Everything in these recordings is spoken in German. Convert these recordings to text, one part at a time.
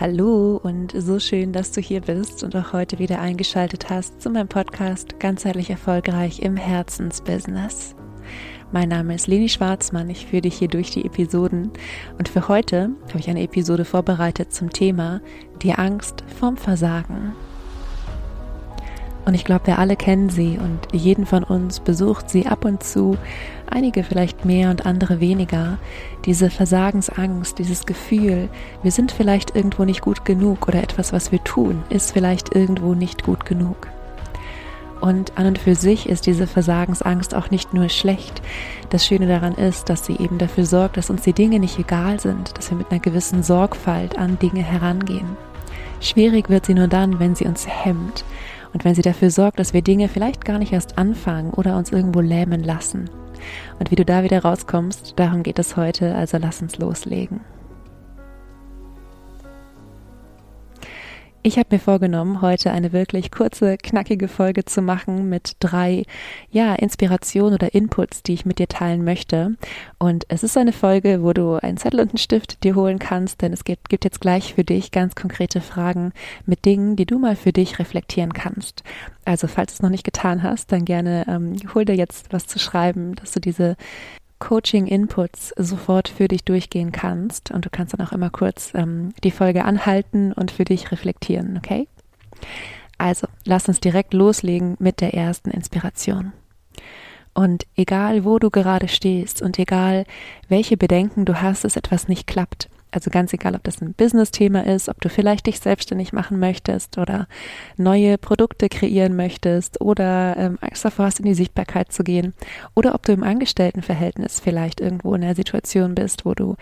Hallo und so schön, dass du hier bist und auch heute wieder eingeschaltet hast zu meinem Podcast Ganzheitlich erfolgreich im Herzensbusiness. Mein Name ist Leni Schwarzmann, ich führe dich hier durch die Episoden und für heute habe ich eine Episode vorbereitet zum Thema Die Angst vorm Versagen. Und ich glaube, wir alle kennen sie und jeden von uns besucht sie ab und zu, einige vielleicht mehr und andere weniger. Diese Versagensangst, dieses Gefühl, wir sind vielleicht irgendwo nicht gut genug oder etwas, was wir tun, ist vielleicht irgendwo nicht gut genug. Und an und für sich ist diese Versagensangst auch nicht nur schlecht. Das Schöne daran ist, dass sie eben dafür sorgt, dass uns die Dinge nicht egal sind, dass wir mit einer gewissen Sorgfalt an Dinge herangehen. Schwierig wird sie nur dann, wenn sie uns hemmt und wenn sie dafür sorgt, dass wir Dinge vielleicht gar nicht erst anfangen oder uns irgendwo lähmen lassen. Und wie du da wieder rauskommst, darum geht es heute, also lass uns loslegen. Ich habe mir vorgenommen, heute eine wirklich kurze, knackige Folge zu machen mit drei, ja, Inspirationen oder Inputs, die ich mit dir teilen möchte. Und es ist eine Folge, wo du einen Zettel und einen Stift dir holen kannst, denn es gibt, gibt jetzt gleich für dich ganz konkrete Fragen mit Dingen, die du mal für dich reflektieren kannst. Also, falls du es noch nicht getan hast, dann gerne ähm, hol dir jetzt was zu schreiben, dass du diese Coaching-Inputs sofort für dich durchgehen kannst. Und du kannst dann auch immer kurz ähm, die Folge anhalten und für dich reflektieren, okay? Also, lass uns direkt loslegen mit der ersten Inspiration. Und egal, wo du gerade stehst und egal, welche Bedenken du hast, dass etwas nicht klappt, also ganz egal, ob das ein Business-Thema ist, ob du vielleicht dich selbstständig machen möchtest oder neue Produkte kreieren möchtest oder ähm, Angst davor hast, in die Sichtbarkeit zu gehen oder ob du im Angestelltenverhältnis vielleicht irgendwo in der Situation bist, wo du,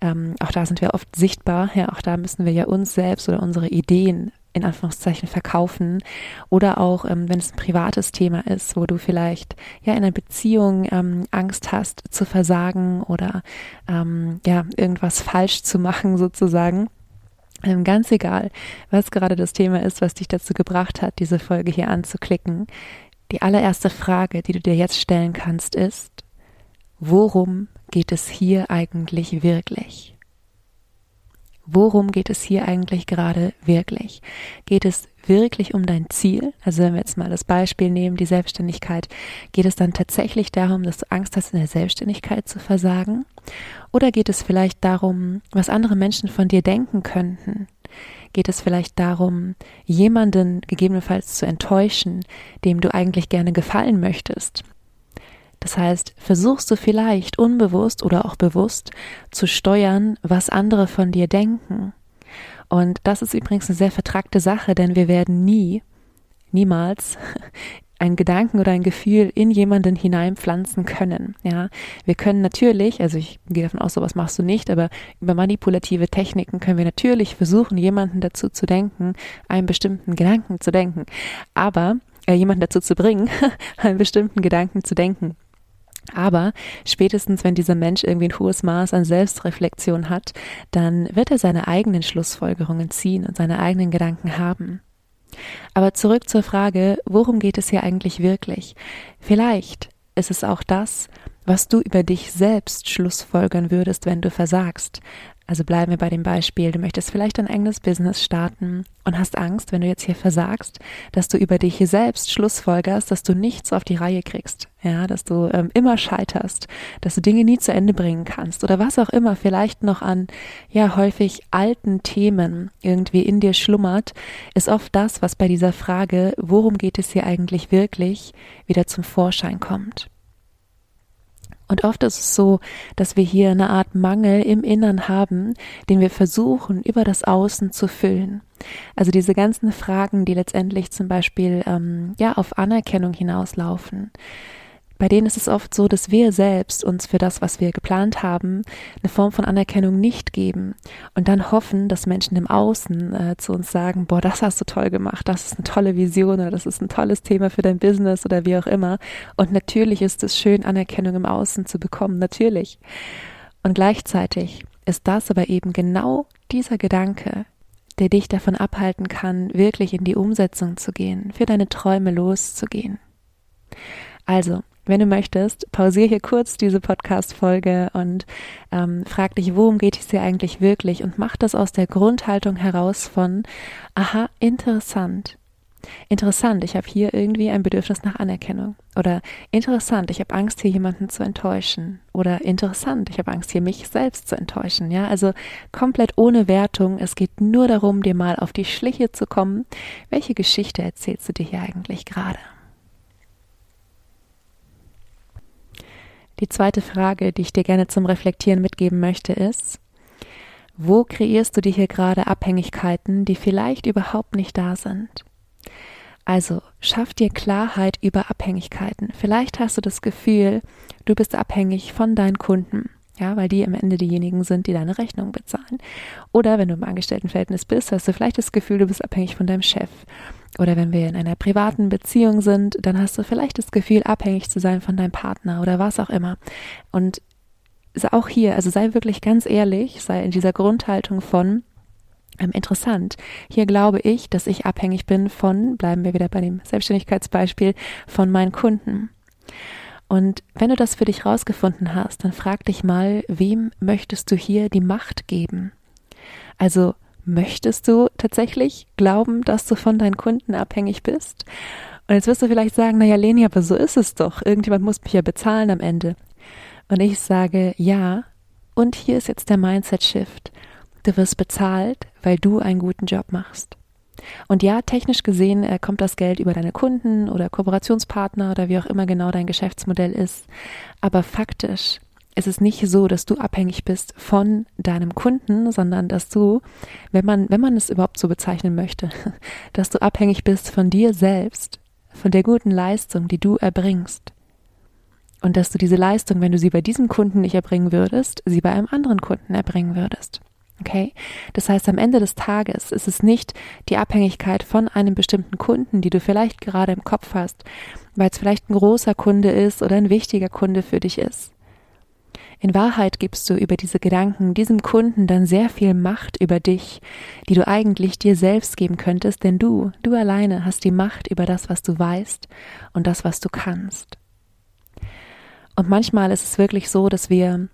ähm, auch da sind wir oft sichtbar, ja, auch da müssen wir ja uns selbst oder unsere Ideen in Anführungszeichen verkaufen oder auch ähm, wenn es ein privates Thema ist, wo du vielleicht ja in einer Beziehung ähm, Angst hast zu versagen oder ähm, ja irgendwas falsch zu machen sozusagen. Ähm, ganz egal, was gerade das Thema ist, was dich dazu gebracht hat, diese Folge hier anzuklicken. Die allererste Frage, die du dir jetzt stellen kannst, ist, worum geht es hier eigentlich wirklich? Worum geht es hier eigentlich gerade wirklich? Geht es wirklich um dein Ziel? Also wenn wir jetzt mal das Beispiel nehmen, die Selbstständigkeit, geht es dann tatsächlich darum, dass du Angst hast, in der Selbstständigkeit zu versagen? Oder geht es vielleicht darum, was andere Menschen von dir denken könnten? Geht es vielleicht darum, jemanden gegebenenfalls zu enttäuschen, dem du eigentlich gerne gefallen möchtest? Das heißt, versuchst du vielleicht unbewusst oder auch bewusst zu steuern, was andere von dir denken. Und das ist übrigens eine sehr vertragte Sache, denn wir werden nie, niemals einen Gedanken oder ein Gefühl in jemanden hineinpflanzen können. Ja, wir können natürlich, also ich gehe davon aus, sowas machst du nicht, aber über manipulative Techniken können wir natürlich versuchen, jemanden dazu zu denken, einen bestimmten Gedanken zu denken, aber äh, jemanden dazu zu bringen, einen bestimmten Gedanken zu denken. Aber spätestens, wenn dieser Mensch irgendwie ein hohes Maß an Selbstreflexion hat, dann wird er seine eigenen Schlussfolgerungen ziehen und seine eigenen Gedanken haben. Aber zurück zur Frage, worum geht es hier eigentlich wirklich? Vielleicht ist es auch das, was du über dich selbst schlussfolgern würdest, wenn du versagst. Also bleiben wir bei dem Beispiel, du möchtest vielleicht ein eigenes Business starten und hast Angst, wenn du jetzt hier versagst, dass du über dich selbst schlussfolgerst, dass du nichts auf die Reihe kriegst, ja, dass du ähm, immer scheiterst, dass du Dinge nie zu Ende bringen kannst oder was auch immer vielleicht noch an, ja, häufig alten Themen irgendwie in dir schlummert, ist oft das, was bei dieser Frage, worum geht es hier eigentlich wirklich, wieder zum Vorschein kommt. Und oft ist es so, dass wir hier eine Art Mangel im Innern haben, den wir versuchen, über das Außen zu füllen. Also diese ganzen Fragen, die letztendlich zum Beispiel ähm, ja auf Anerkennung hinauslaufen bei denen ist es oft so, dass wir selbst uns für das, was wir geplant haben, eine Form von Anerkennung nicht geben und dann hoffen, dass Menschen im Außen äh, zu uns sagen, boah, das hast du toll gemacht, das ist eine tolle Vision oder das ist ein tolles Thema für dein Business oder wie auch immer. Und natürlich ist es schön, Anerkennung im Außen zu bekommen, natürlich. Und gleichzeitig ist das aber eben genau dieser Gedanke, der dich davon abhalten kann, wirklich in die Umsetzung zu gehen, für deine Träume loszugehen. Also, wenn du möchtest, pausiere hier kurz diese Podcast-Folge und ähm, frag dich, worum geht es dir eigentlich wirklich und mach das aus der Grundhaltung heraus von, aha, interessant. Interessant, ich habe hier irgendwie ein Bedürfnis nach Anerkennung. Oder interessant, ich habe Angst, hier jemanden zu enttäuschen. Oder interessant, ich habe Angst, hier mich selbst zu enttäuschen. Ja, also komplett ohne Wertung. Es geht nur darum, dir mal auf die Schliche zu kommen. Welche Geschichte erzählst du dir hier eigentlich gerade? Die zweite Frage, die ich dir gerne zum Reflektieren mitgeben möchte, ist, wo kreierst du dir hier gerade Abhängigkeiten, die vielleicht überhaupt nicht da sind? Also schaff dir Klarheit über Abhängigkeiten. Vielleicht hast du das Gefühl, du bist abhängig von deinen Kunden. Ja, weil die am Ende diejenigen sind, die deine Rechnung bezahlen. Oder wenn du im Angestelltenverhältnis bist, hast du vielleicht das Gefühl, du bist abhängig von deinem Chef. Oder wenn wir in einer privaten Beziehung sind, dann hast du vielleicht das Gefühl, abhängig zu sein von deinem Partner oder was auch immer. Und auch hier, also sei wirklich ganz ehrlich, sei in dieser Grundhaltung von, ähm, interessant. Hier glaube ich, dass ich abhängig bin von, bleiben wir wieder bei dem Selbstständigkeitsbeispiel, von meinen Kunden. Und wenn du das für dich rausgefunden hast, dann frag dich mal, wem möchtest du hier die Macht geben? Also möchtest du tatsächlich glauben, dass du von deinen Kunden abhängig bist? Und jetzt wirst du vielleicht sagen, naja, Leni, aber so ist es doch. Irgendjemand muss mich ja bezahlen am Ende. Und ich sage, ja. Und hier ist jetzt der Mindset-Shift. Du wirst bezahlt, weil du einen guten Job machst. Und ja, technisch gesehen äh, kommt das Geld über deine Kunden oder Kooperationspartner oder wie auch immer genau dein Geschäftsmodell ist. Aber faktisch ist es nicht so, dass du abhängig bist von deinem Kunden, sondern dass du, wenn man, wenn man es überhaupt so bezeichnen möchte, dass du abhängig bist von dir selbst, von der guten Leistung, die du erbringst. Und dass du diese Leistung, wenn du sie bei diesem Kunden nicht erbringen würdest, sie bei einem anderen Kunden erbringen würdest. Okay? Das heißt, am Ende des Tages ist es nicht die Abhängigkeit von einem bestimmten Kunden, die du vielleicht gerade im Kopf hast, weil es vielleicht ein großer Kunde ist oder ein wichtiger Kunde für dich ist. In Wahrheit gibst du über diese Gedanken diesem Kunden dann sehr viel Macht über dich, die du eigentlich dir selbst geben könntest, denn du, du alleine hast die Macht über das, was du weißt und das, was du kannst. Und manchmal ist es wirklich so, dass wir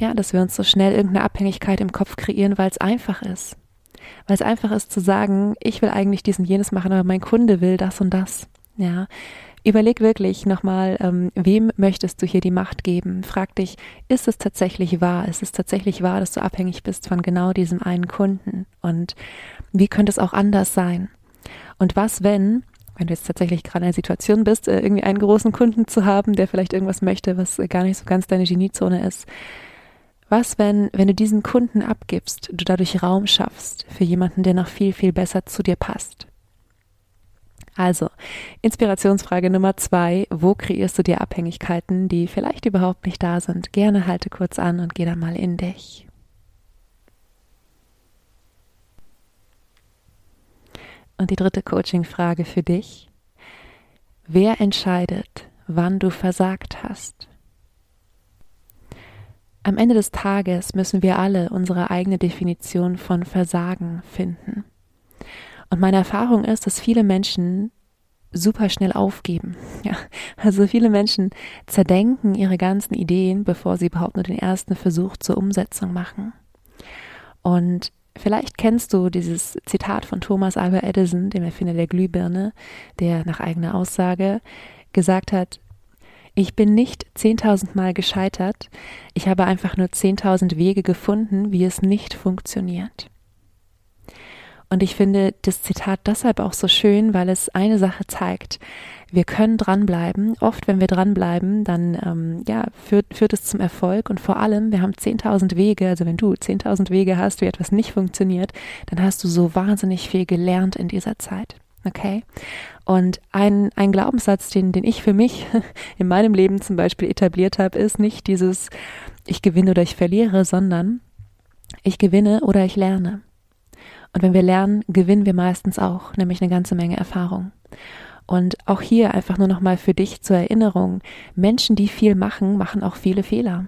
ja, dass wir uns so schnell irgendeine Abhängigkeit im Kopf kreieren, weil es einfach ist. Weil es einfach ist zu sagen, ich will eigentlich dies und jenes machen, aber mein Kunde will das und das. Ja. Überleg wirklich nochmal, ähm, wem möchtest du hier die Macht geben? Frag dich, ist es tatsächlich wahr? Ist es tatsächlich wahr, dass du abhängig bist von genau diesem einen Kunden? Und wie könnte es auch anders sein? Und was, wenn, wenn du jetzt tatsächlich gerade in einer Situation bist, äh, irgendwie einen großen Kunden zu haben, der vielleicht irgendwas möchte, was gar nicht so ganz deine Geniezone ist, was, wenn, wenn du diesen Kunden abgibst, du dadurch Raum schaffst für jemanden, der noch viel, viel besser zu dir passt? Also, Inspirationsfrage Nummer zwei. Wo kreierst du dir Abhängigkeiten, die vielleicht überhaupt nicht da sind? Gerne halte kurz an und geh dann mal in dich. Und die dritte Coaching-Frage für dich. Wer entscheidet, wann du versagt hast? Am Ende des Tages müssen wir alle unsere eigene Definition von Versagen finden. Und meine Erfahrung ist, dass viele Menschen super schnell aufgeben. Ja, also viele Menschen zerdenken ihre ganzen Ideen, bevor sie überhaupt nur den ersten Versuch zur Umsetzung machen. Und vielleicht kennst du dieses Zitat von Thomas Alva Edison, dem Erfinder der Glühbirne, der nach eigener Aussage gesagt hat, ich bin nicht zehntausendmal gescheitert, ich habe einfach nur zehntausend Wege gefunden, wie es nicht funktioniert. Und ich finde das Zitat deshalb auch so schön, weil es eine Sache zeigt. Wir können dranbleiben. Oft, wenn wir dranbleiben, dann ähm, ja, führt, führt es zum Erfolg. Und vor allem, wir haben 10.000 Wege. Also wenn du 10.000 Wege hast, wie etwas nicht funktioniert, dann hast du so wahnsinnig viel gelernt in dieser Zeit. Okay? Und ein, ein Glaubenssatz, den, den ich für mich in meinem Leben zum Beispiel etabliert habe, ist nicht dieses ich gewinne oder ich verliere, sondern ich gewinne oder ich lerne. Und wenn wir lernen, gewinnen wir meistens auch, nämlich eine ganze Menge Erfahrung. Und auch hier einfach nur nochmal für dich zur Erinnerung, Menschen, die viel machen, machen auch viele Fehler.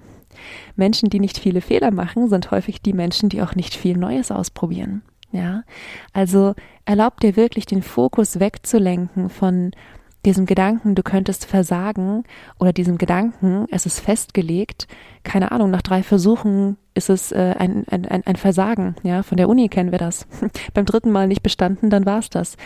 Menschen, die nicht viele Fehler machen, sind häufig die Menschen, die auch nicht viel Neues ausprobieren. Ja, also erlaub dir wirklich den Fokus wegzulenken von diesem Gedanken, du könntest versagen oder diesem Gedanken, es ist festgelegt, keine Ahnung, nach drei Versuchen ist es äh, ein, ein, ein, Versagen, ja, von der Uni kennen wir das. Beim dritten Mal nicht bestanden, dann war's das.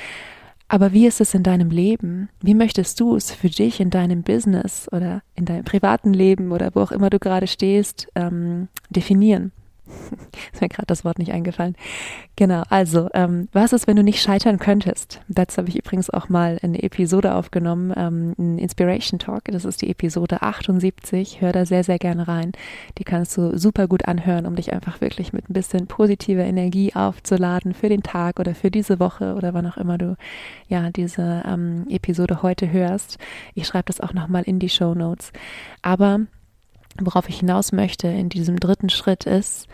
Aber wie ist es in deinem Leben? Wie möchtest du es für dich in deinem Business oder in deinem privaten Leben oder wo auch immer du gerade stehst, ähm, definieren? ist mir gerade das Wort nicht eingefallen. Genau, also, ähm, was ist, wenn du nicht scheitern könntest? Dazu habe ich übrigens auch mal eine Episode aufgenommen, ähm, ein Inspiration Talk. Das ist die Episode 78. Hör da sehr, sehr gerne rein. Die kannst du super gut anhören, um dich einfach wirklich mit ein bisschen positiver Energie aufzuladen für den Tag oder für diese Woche oder wann auch immer du ja diese ähm, Episode heute hörst. Ich schreibe das auch nochmal in die Show Notes. Aber worauf ich hinaus möchte in diesem dritten Schritt ist,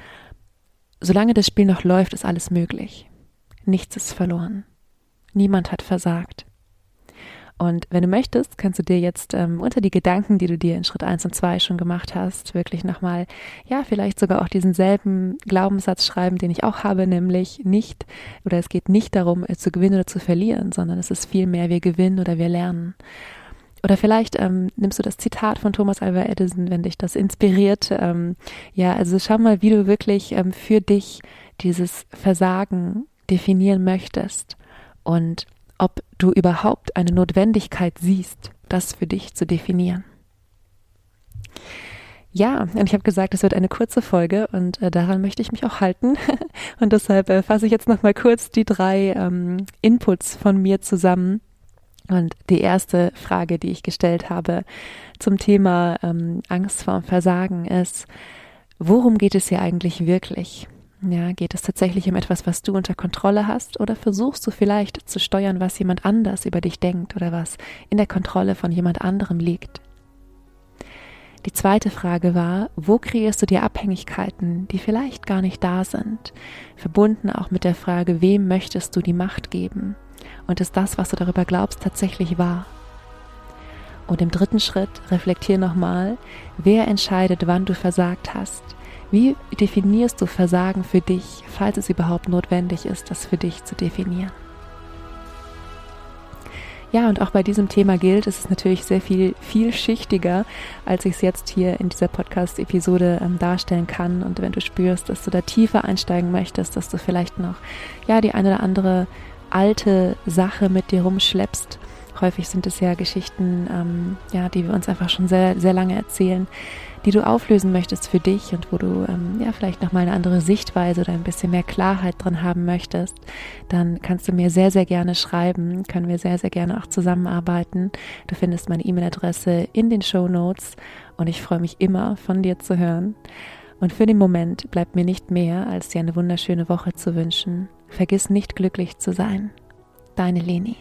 solange das Spiel noch läuft, ist alles möglich. Nichts ist verloren. Niemand hat versagt. Und wenn du möchtest, kannst du dir jetzt ähm, unter die Gedanken, die du dir in Schritt 1 und 2 schon gemacht hast, wirklich nochmal, ja, vielleicht sogar auch diesen selben Glaubenssatz schreiben, den ich auch habe, nämlich nicht, oder es geht nicht darum, äh, zu gewinnen oder zu verlieren, sondern es ist vielmehr, wir gewinnen oder wir lernen. Oder vielleicht ähm, nimmst du das Zitat von Thomas Alva Edison, wenn dich das inspiriert. Ähm, ja, also schau mal, wie du wirklich ähm, für dich dieses Versagen definieren möchtest und ob du überhaupt eine Notwendigkeit siehst, das für dich zu definieren. Ja, und ich habe gesagt, es wird eine kurze Folge und äh, daran möchte ich mich auch halten. und deshalb äh, fasse ich jetzt nochmal kurz die drei ähm, Inputs von mir zusammen, und die erste Frage, die ich gestellt habe zum Thema ähm, Angst vorm Versagen ist, worum geht es hier eigentlich wirklich? Ja, geht es tatsächlich um etwas, was du unter Kontrolle hast oder versuchst du vielleicht zu steuern, was jemand anders über dich denkt oder was in der Kontrolle von jemand anderem liegt? Die zweite Frage war, wo kreierst du dir Abhängigkeiten, die vielleicht gar nicht da sind? Verbunden auch mit der Frage, wem möchtest du die Macht geben? Und ist das, was du darüber glaubst, tatsächlich wahr? Und im dritten Schritt reflektier nochmal, wer entscheidet, wann du versagt hast? Wie definierst du Versagen für dich, falls es überhaupt notwendig ist, das für dich zu definieren? Ja, und auch bei diesem Thema gilt, es ist natürlich sehr viel vielschichtiger, als ich es jetzt hier in dieser Podcast-Episode ähm, darstellen kann. Und wenn du spürst, dass du da tiefer einsteigen möchtest, dass du vielleicht noch ja die eine oder andere alte Sache mit dir rumschleppst. Häufig sind es ja Geschichten, ähm, ja, die wir uns einfach schon sehr, sehr lange erzählen, die du auflösen möchtest für dich und wo du ähm, ja vielleicht nochmal eine andere Sichtweise oder ein bisschen mehr Klarheit drin haben möchtest, dann kannst du mir sehr, sehr gerne schreiben, können wir sehr, sehr gerne auch zusammenarbeiten. Du findest meine E-Mail-Adresse in den Show Notes und ich freue mich immer von dir zu hören. Und für den Moment bleibt mir nicht mehr, als dir eine wunderschöne Woche zu wünschen. Vergiss nicht glücklich zu sein. Deine Leni.